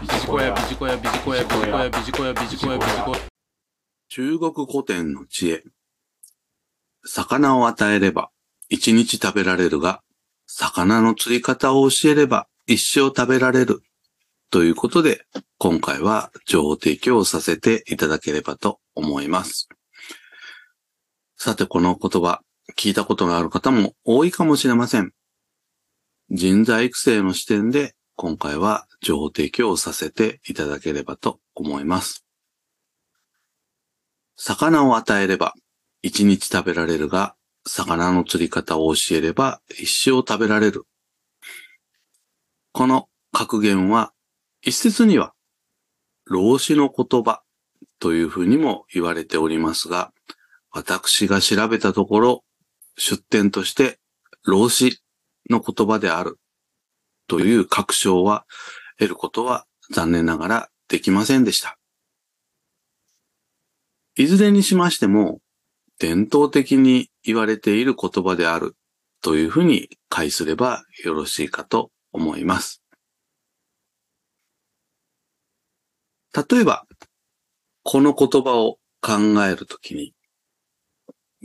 ビジコヤ、ビジコヤ、ビジコヤ、ビジコヤ、ビジコヤ、ビジコヤ、ビジコヤ。中国古典の知恵。魚を与えれば一日食べられるが、魚の釣り方を教えれば一生食べられる。ということで、今回は情報提供をさせていただければと思います。さて、この言葉、聞いたことがある方も多いかもしれません。人材育成の視点で今回は情報提供をさせていただければと思います。魚を与えれば一日食べられるが、魚の釣り方を教えれば一生食べられる。この格言は一説には老子の言葉というふうにも言われておりますが、私が調べたところ、出典として老子の言葉であるという確証は得ることは残念ながらできませんでした。いずれにしましても、伝統的に言われている言葉であるというふうに解すればよろしいかと思います。例えば、この言葉を考えるときに、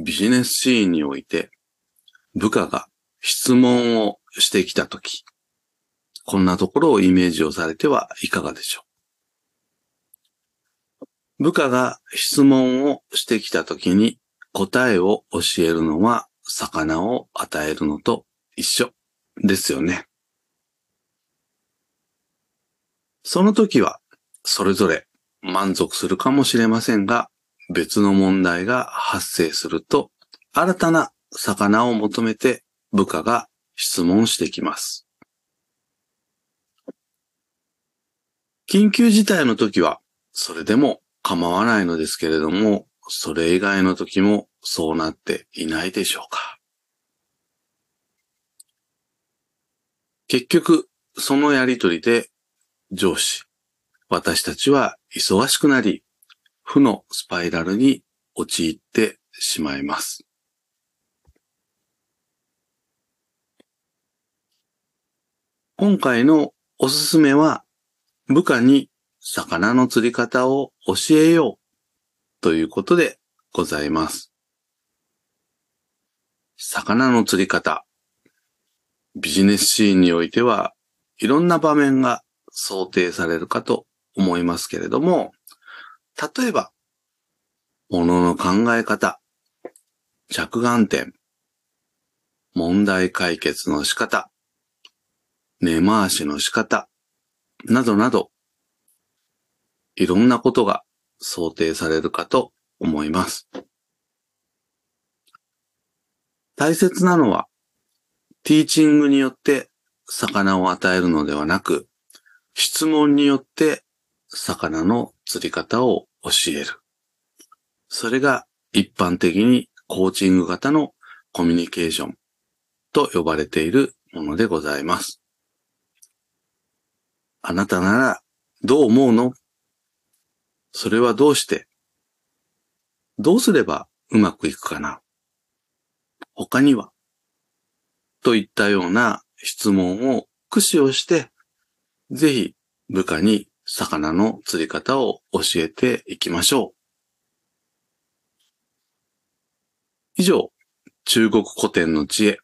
ビジネスシーンにおいて部下が質問をしてきたとき、こんなところをイメージをされてはいかがでしょう。部下が質問をしてきたときに答えを教えるのは魚を与えるのと一緒ですよね。その時はそれぞれ満足するかもしれませんが、別の問題が発生すると、新たな魚を求めて部下が質問してきます。緊急事態の時は、それでも構わないのですけれども、それ以外の時もそうなっていないでしょうか。結局、そのやりとりで上司、私たちは忙しくなり、負のスパイラルに陥ってしまいます。今回のおすすめは、部下に魚の釣り方を教えようということでございます。魚の釣り方。ビジネスシーンにおいてはいろんな場面が想定されるかと思いますけれども、例えば、物の考え方、着眼点、問題解決の仕方、根回しの仕方、などなど、いろんなことが想定されるかと思います。大切なのは、ティーチングによって魚を与えるのではなく、質問によって魚の釣り方を教える。それが一般的にコーチング型のコミュニケーションと呼ばれているものでございます。あなたならどう思うの？それはどうして？どうすればうまくいくかな？他には？といったような質問を駆使をして、ぜひ部下に魚の釣り方を教えていきましょう。以上、中国古典の知恵、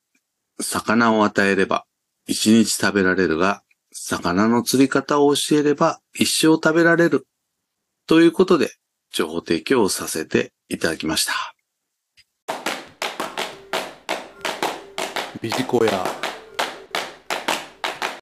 魚を与えれば一日食べられるが、魚の釣り方を教えれば一生食べられる。ということで、情報提供をさせていただきました。ビジコヤ、